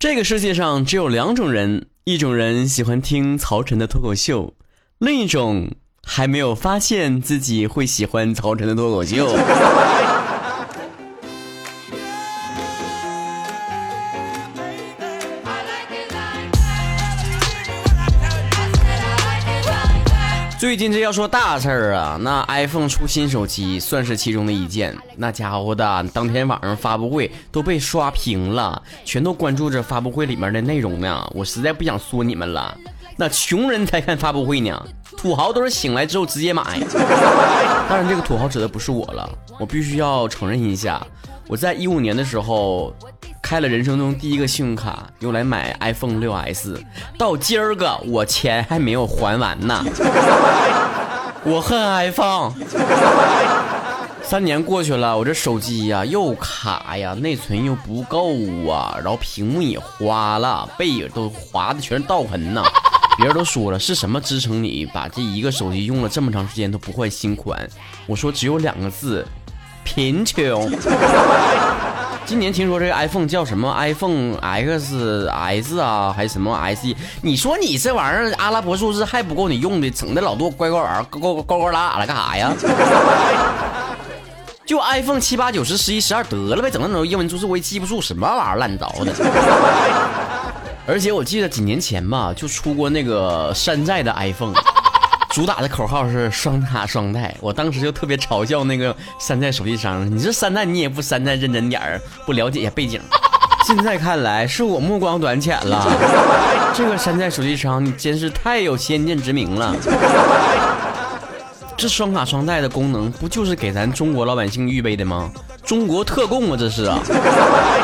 这个世界上只有两种人，一种人喜欢听曹晨的脱口秀，另一种还没有发现自己会喜欢曹晨的脱口秀。最近这要说大事儿啊，那 iPhone 出新手机算是其中的一件。那家伙的，当天晚上发布会都被刷屏了，全都关注着发布会里面的内容呢。我实在不想说你们了，那穷人才看发布会呢，土豪都是醒来之后直接买。当然，这个土豪指的不是我了，我必须要承认一下，我在一五年的时候。开了人生中第一个信用卡，用来买 iPhone 6s，到今儿个我钱还没有还完呢。我恨 iPhone。三年过去了，我这手机呀又卡呀，内存又不够啊，然后屏幕也花了，背影都划的全是道痕呢。别人都说了，是什么支撑你把这一个手机用了这么长时间都不换新款？我说只有两个字，贫穷。今年听说这个 iPhone 叫什么 iPhone XS 啊，还是什么 SE？你说你这玩意儿阿拉伯数字还不够你用的，整的老多乖乖玩儿，高高高高拉了干啥呀？就 iPhone 七八九十十一十二得了呗，整那种英文数字我也记不住，什么玩意儿乱糟的。而且我记得几年前吧，就出过那个山寨的 iPhone。主打的口号是双卡双待，我当时就特别嘲笑那个山寨手机商，你这山寨你也不山寨认真点儿，不了解一下背景。现在看来是我目光短浅了，这个山寨手机商你真是太有先见之明了。这双卡双待的功能不就是给咱中国老百姓预备的吗？中国特供啊，这是啊，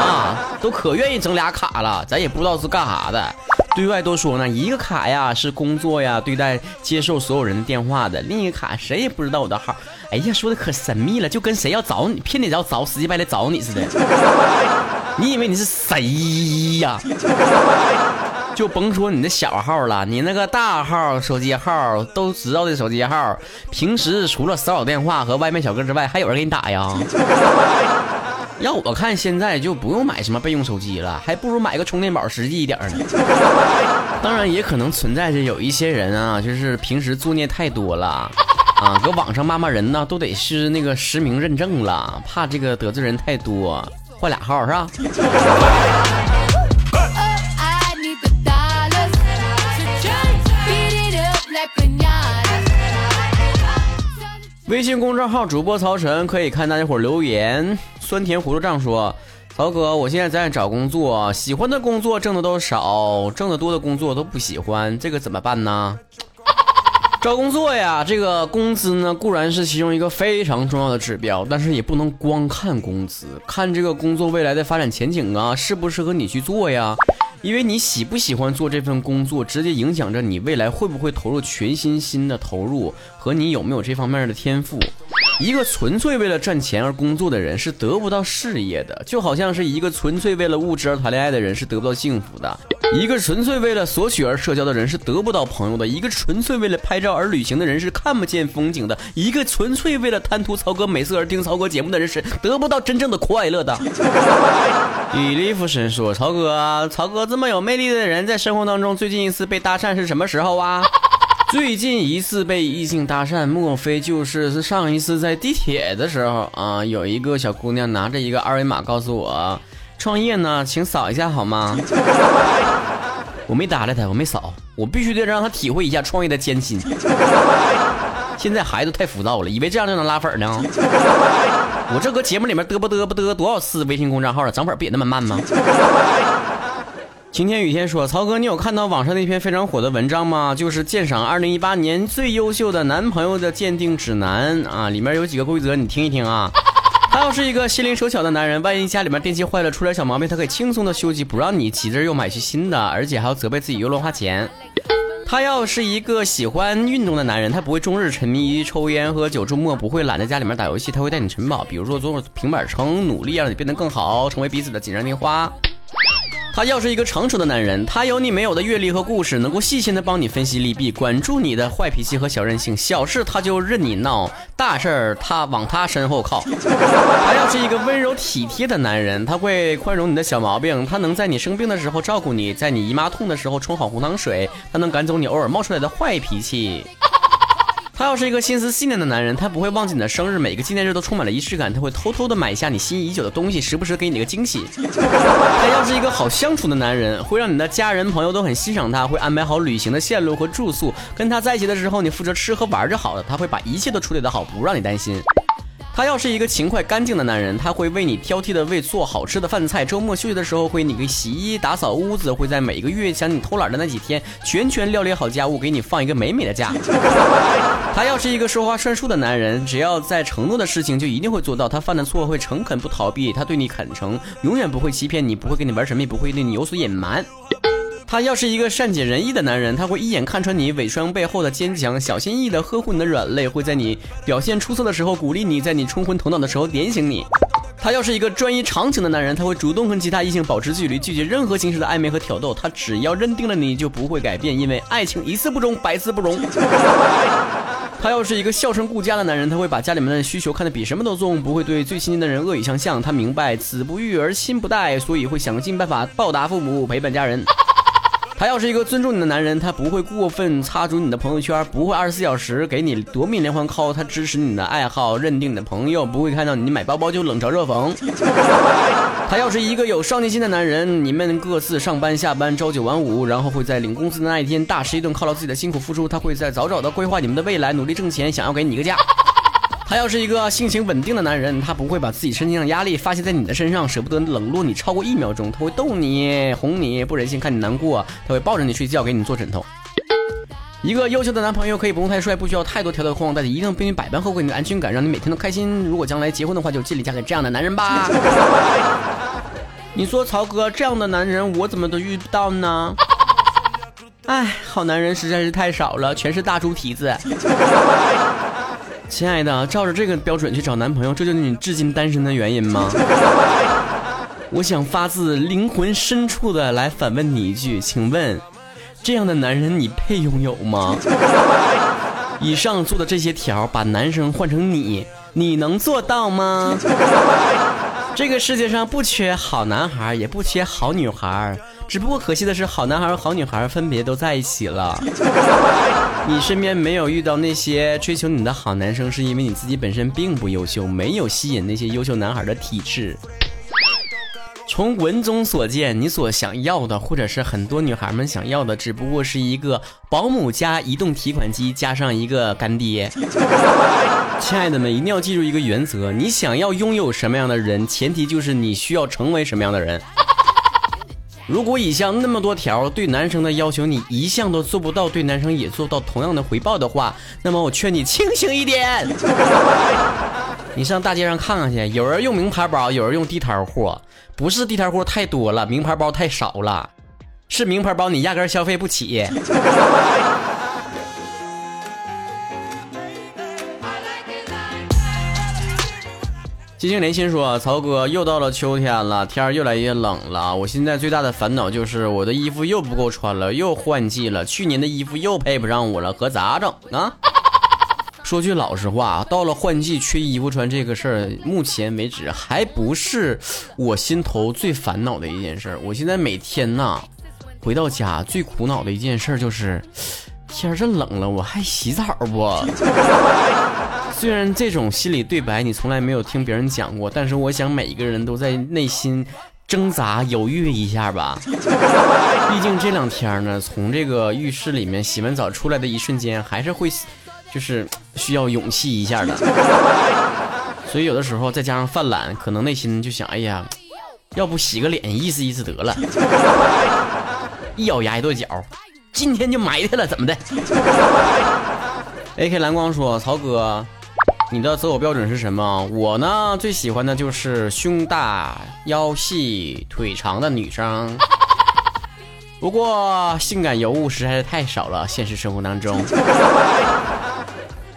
啊，都可愿意整俩卡了，咱也不知道是干啥的。对外都说呢，一个卡呀是工作呀，对待接受所有人的电话的；另一个卡谁也不知道我的号。哎呀，说的可神秘了，就跟谁要找你，骗你要找，死乞白赖找你似的。你以为你是谁呀？就甭说你的小号了，你那个大号手机号都知道的手机号，平时除了骚扰电话和外卖小哥之外，还有人给你打呀？要我看，现在就不用买什么备用手机了，还不如买个充电宝实际一点呢。当然，也可能存在着有一些人啊，就是平时作孽太多了啊，搁网上骂骂人呢，都得是那个实名认证了，怕这个得罪人太多，换俩号是吧？微信公众号主播曹晨可以看大家伙留言。酸甜葫芦账说：“曹哥，我现在在找工作，喜欢的工作挣的都少，挣得多的工作都不喜欢，这个怎么办呢？” 找工作呀，这个工资呢固然是其中一个非常重要的指标，但是也不能光看工资，看这个工作未来的发展前景啊，适不适合你去做呀？因为你喜不喜欢做这份工作，直接影响着你未来会不会投入全心心的投入和你有没有这方面的天赋。一个纯粹为了赚钱而工作的人是得不到事业的，就好像是一个纯粹为了物质而谈恋爱的人是得不到幸福的；一个纯粹为了索取而社交的人是得不到朋友的；一个纯粹为了拍照而旅行的人是看不见风景的；一个纯粹为了贪图曹哥美色而听曹哥节目的人是得不到真正的快乐的。李立夫神说：“曹哥，曹哥这么有魅力的人，在生活当中最近一次被搭讪是什么时候啊？” 最近一次被异性搭讪，莫非就是上一次在地铁的时候啊？有一个小姑娘拿着一个二维码告诉我，创业呢，请扫一下好吗？我没搭理她，我没扫，我必须得让她体会一下创业的艰辛。现在孩子太浮躁了，以为这样就能拉粉呢？我这搁节目里面嘚啵嘚啵嘚多少次微信公众号了，涨粉不也那么慢吗？晴天雨天说：“曹哥，你有看到网上那篇非常火的文章吗？就是鉴赏二零一八年最优秀的男朋友的鉴定指南啊，里面有几个规则，你听一听啊。他要是一个心灵手巧的男人，万一家里面电器坏了，出点小毛病，他可以轻松的修机，不让你急着又买去新的，而且还要责备自己又乱花钱。他要是一个喜欢运动的男人，他不会终日沉迷于抽烟喝酒，周末不会懒在家里面打游戏，他会带你晨跑，比如说做平板撑，努力让你变得更好，成为彼此的锦上添花。”他要是一个成熟的男人，他有你没有的阅历和故事，能够细心的帮你分析利弊，管住你的坏脾气和小任性，小事他就任你闹，大事儿他往他身后靠。他要是一个温柔体贴的男人，他会宽容你的小毛病，他能在你生病的时候照顾你，在你姨妈痛的时候冲好红糖水，他能赶走你偶尔冒出来的坏脾气。他要是一个心思细腻的男人，他不会忘记你的生日，每个纪念日都充满了仪式感，他会偷偷的买下你心仪已久的东西，时不时给你个惊喜。他要是一个好相处的男人，会让你的家人朋友都很欣赏他，会安排好旅行的线路和住宿，跟他在一起的时候，你负责吃喝玩就好了，他会把一切都处理得好，不让你担心。他要是一个勤快干净的男人，他会为你挑剔的为做好吃的饭菜。周末休息的时候，会你给洗衣打扫屋子，会在每个月想你偷懒的那几天，全权料理好家务，给你放一个美美的假。他要是一个说话算数的男人，只要在承诺的事情就一定会做到。他犯的错会诚恳不逃避，他对你坦诚，永远不会欺骗你，不会跟你玩神秘，不会对你有所隐瞒。他要是一个善解人意的男人，他会一眼看穿你伪装背后的坚强，小心翼翼地呵护你的软肋，会在你表现出色的时候鼓励你，在你冲昏头脑的时候点醒你。他要是一个专一长情的男人，他会主动跟其他异性保持距离，拒绝任何形式的暧昧和挑逗。他只要认定了你就不会改变，因为爱情一次不忠，百次不容。他要是一个孝顺顾家的男人，他会把家里面的需求看得比什么都重，不会对最亲近的人恶语相向。他明白子不育而亲不待，所以会想尽办法报答父母，陪伴家人。他要是一个尊重你的男人，他不会过分插足你的朋友圈，不会二十四小时给你夺命连环 call，他支持你的爱好，认定你的朋友，不会看到你买包包就冷嘲热讽。他要是一个有上进心的男人，你们各自上班下班，朝九晚五，然后会在领工资的那一天大吃一顿，犒劳自己的辛苦付出。他会在早早的规划你们的未来，努力挣钱，想要给你一个家。他要是一个性情稳定的男人，他不会把自己身上的压力发泄在你的身上，舍不得冷落你超过一秒钟。他会逗你、哄你，不忍心看你难过，他会抱着你睡觉，给你做枕头。一个优秀的男朋友可以不用太帅，不需要太多条条框框，但是一定给你百般呵护你的安全感，让你每天都开心。如果将来结婚的话，就尽力嫁给这样的男人吧。你说曹哥这样的男人，我怎么都遇不到呢？哎，好男人实在是太少了，全是大猪蹄子。亲爱的，照着这个标准去找男朋友，这就是你至今单身的原因吗？我想发自灵魂深处的来反问你一句，请问，这样的男人你配拥有吗？以上做的这些条，把男生换成你，你能做到吗？这个世界上不缺好男孩，也不缺好女孩，只不过可惜的是，好男孩和好女孩分别都在一起了。你身边没有遇到那些追求你的好男生，是因为你自己本身并不优秀，没有吸引那些优秀男孩的体质。从文中所见，你所想要的，或者是很多女孩们想要的，只不过是一个保姆加移动提款机加上一个干爹。亲爱的们，一定要记住一个原则：你想要拥有什么样的人，前提就是你需要成为什么样的人。如果以上那么多条对男生的要求你一项都做不到，对男生也做到同样的回报的话，那么我劝你清醒一点。你上大街上看看去，有人用名牌包，有人用地摊货，不是地摊货太多了，名牌包太少了，是名牌包你压根消费不起。金星连心说：“曹哥，又到了秋天了，天越来越冷了。我现在最大的烦恼就是我的衣服又不够穿了，又换季了。去年的衣服又配不上我了，可咋整啊？”说句老实话，到了换季缺衣服穿这个事儿，目前为止还不是我心头最烦恼的一件事儿。我现在每天呐，回到家最苦恼的一件事就是，天儿这冷了，我还洗澡不？虽然这种心理对白你从来没有听别人讲过，但是我想每一个人都在内心挣扎犹豫一下吧。毕竟这两天呢，从这个浴室里面洗完澡出来的一瞬间，还是会，就是需要勇气一下的。所以有的时候再加上犯懒，可能内心就想，哎呀，要不洗个脸意思意思得了。一咬牙一跺脚，今天就埋汰了，怎么的？AK 蓝光说，曹哥。你的择偶标准是什么？我呢，最喜欢的就是胸大、腰细、腿长的女生。不过性感尤物实在是太少了，现实生活当中。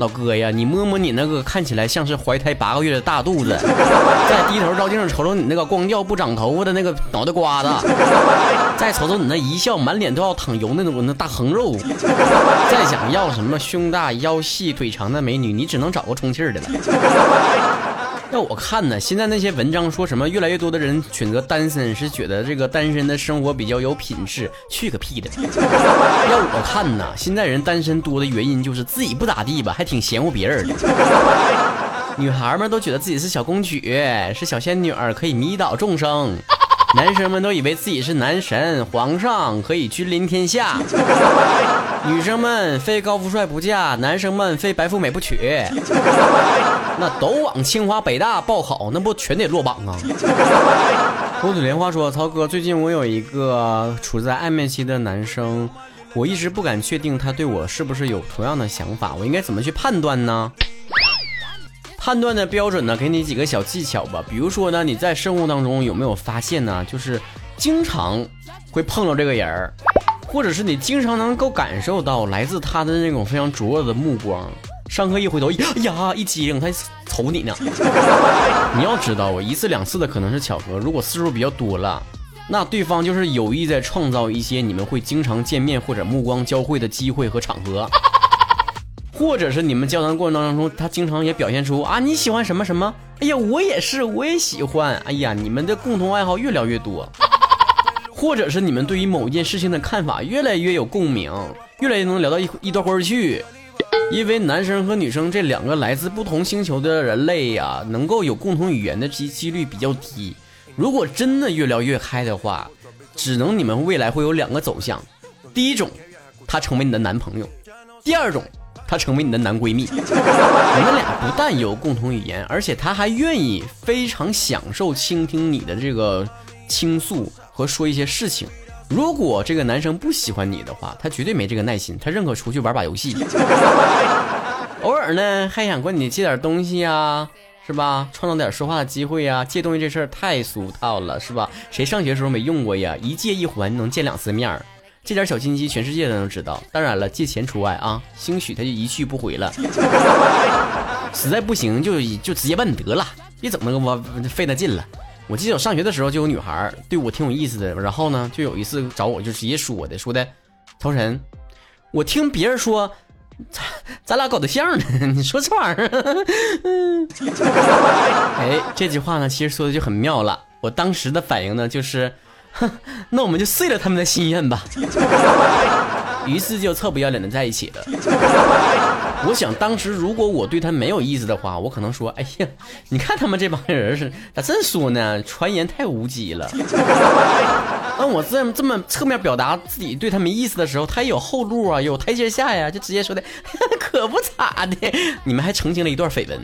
老哥呀，你摸摸你那个看起来像是怀胎八个月的大肚子，再低头照镜子瞅瞅你那个光掉不长头发的那个脑袋瓜子，再瞅瞅你那一笑满脸都要淌油那种那大横肉，再想要什么胸大腰细腿长的美女，你只能找个充气的了。要我看呢，现在那些文章说什么越来越多的人选择单身，是觉得这个单身的生活比较有品质，去个屁的！要我看呢，现在人单身多的原因就是自己不咋地吧，还挺嫌乎别人的。女孩们都觉得自己是小公举，是小仙女儿，可以迷倒众生。男生们都以为自己是男神皇上，可以君临天下；女生们非高富帅不嫁，男生们非白富美不娶。那都往清华北大报考，那不全得落榜啊？红嘴莲花说：“曹哥，最近我有一个处在暧昧期的男生，我一直不敢确定他对我是不是有同样的想法，我应该怎么去判断呢？”判断的标准呢，给你几个小技巧吧。比如说呢，你在生活当中有没有发现呢？就是经常会碰到这个人儿，或者是你经常能够感受到来自他的那种非常灼热的目光。上课一回头，哎呀，一激灵，他瞅你呢。你要知道，我一次两次的可能是巧合，如果次数比较多了，那对方就是有意在创造一些你们会经常见面或者目光交汇的机会和场合。或者是你们交谈过程当中，他经常也表现出啊你喜欢什么什么，哎呀我也是，我也喜欢，哎呀你们的共同爱好越聊越多，或者是你们对于某一件事情的看法越来越有共鸣，越来越能聊到一一段儿去，因为男生和女生这两个来自不同星球的人类呀，能够有共同语言的几几率比较低。如果真的越聊越嗨的话，只能你们未来会有两个走向，第一种，他成为你的男朋友，第二种。他成为你的男闺蜜，你们俩不但有共同语言，而且他还愿意非常享受倾听你的这个倾诉和说一些事情。如果这个男生不喜欢你的话，他绝对没这个耐心，他认可出去玩把游戏。偶尔呢，还想管你借点东西呀，是吧？创造点说话的机会呀。借东西这事儿太俗套了，是吧？谁上学时候没用过呀？一借一还，能见两次面儿。这点小心机，全世界都能知道。当然了，借钱除外啊！兴许他就一去不回了。实在不行，就就直接问得了，别整那个我费那劲了。我记得我上学的时候就有女孩对我挺有意思的，然后呢，就有一次找我就直接说的，说的，曹晨，我听别人说，咱咱俩搞对象呢，你说这玩意儿？哎，这句话呢，其实说的就很妙了。我当时的反应呢，就是。哼，那我们就碎了他们的心愿吧。于是就臭不要脸的在一起了。我想当时如果我对他没有意思的话，我可能说：“哎呀，你看他们这帮人是咋这说呢？传言太无稽了。”那我这么这么侧面表达自己对他没意思的时候，他也有后路啊，有台阶下呀，就直接说的 可不咋的。你们还澄清了一段绯闻。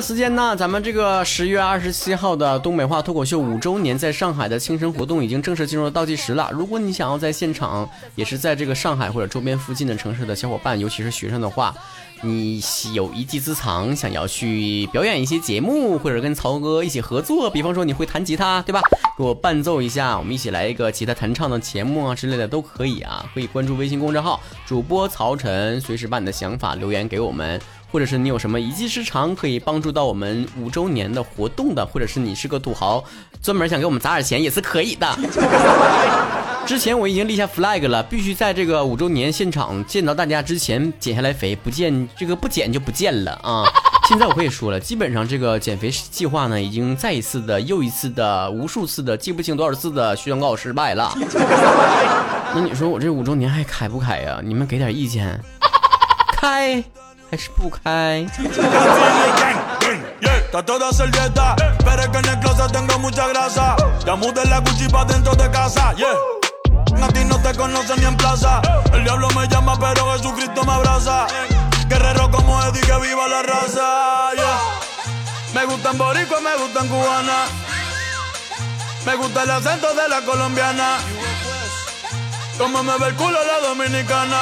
时间呢，咱们这个十月二十七号的东北话脱口秀五周年在上海的庆生活动已经正式进入倒计时了。如果你想要在现场，也是在这个上海或者周边附近的城市的小伙伴，尤其是学生的话，你有一技之长，想要去表演一些节目，或者跟曹哥一起合作，比方说你会弹吉他，对吧？给我伴奏一下，我们一起来一个吉他弹唱的节目啊之类的都可以啊。可以关注微信公众号主播曹晨，随时把你的想法留言给我们。或者是你有什么一技之长可以帮助到我们五周年的活动的，或者是你是个土豪，专门想给我们砸点钱也是可以的。之前我已经立下 flag 了，必须在这个五周年现场见到大家之前减下来肥，不见这个不减就不见了啊！现在我可以说了，基本上这个减肥计划呢，已经再一次的、又一次的、无数次的、记不清多少次的宣告失败了。那你说我这五周年还开不开呀？你们给点意见，开。还是不开。Está toda servieta, pero es que en el closet tengo mucha grasa. Ya mudé la Gucci pa' dentro de casa, yeah. A ti no te conocen ni en plaza. El diablo me llama, pero Jesucristo me abraza. Guerrero como Eddie, que viva la raza, yeah. Me gustan boricua, me gustan cubana. Me gusta el acento de la colombiana. Como me ve el culo la dominicana.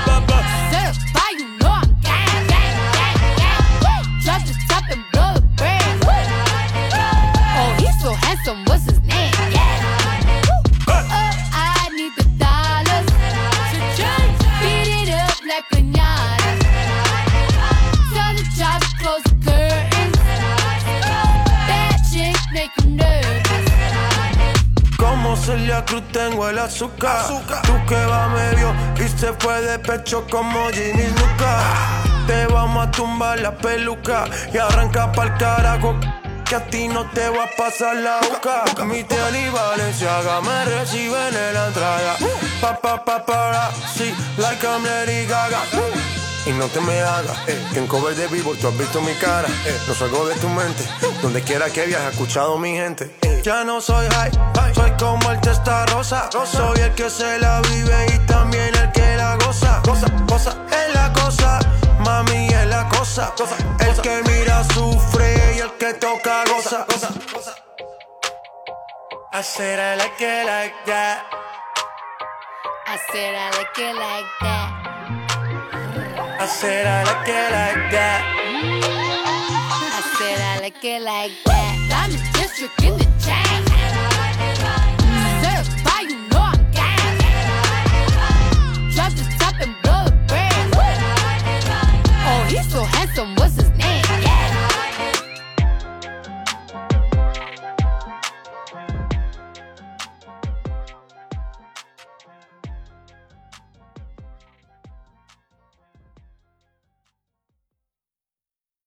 Celia Cruz tengo el azúcar. Tú que va medio y se fue de pecho como Ginny Luca. Te vamos a tumbar la peluca y arranca pa'l carajo. Que a ti no te va a pasar la boca. Mi tele y Valenciaga me reciben en la entrada. Pa, pa, pa, para, sí, like I'm Lady Gaga. Y no te me hagas, eh, que en cover de vivo tú has visto mi cara. Eh, no salgo de tu mente, donde quiera que viajes, he escuchado mi gente. Eh, ya no soy high, soy como el testa rosa. Soy el que se la vive y también el que la goza. Cosa, cosa, es la cosa, mami es la cosa. El que mira sufre y el que toca goza. I said I like it like that. I said I like it like that. I said I like it like that. I said I like it like that. I'm district in the chat. Certified, you know I'm gas. Drop the top and blow the brand. Oh, he's so handsome.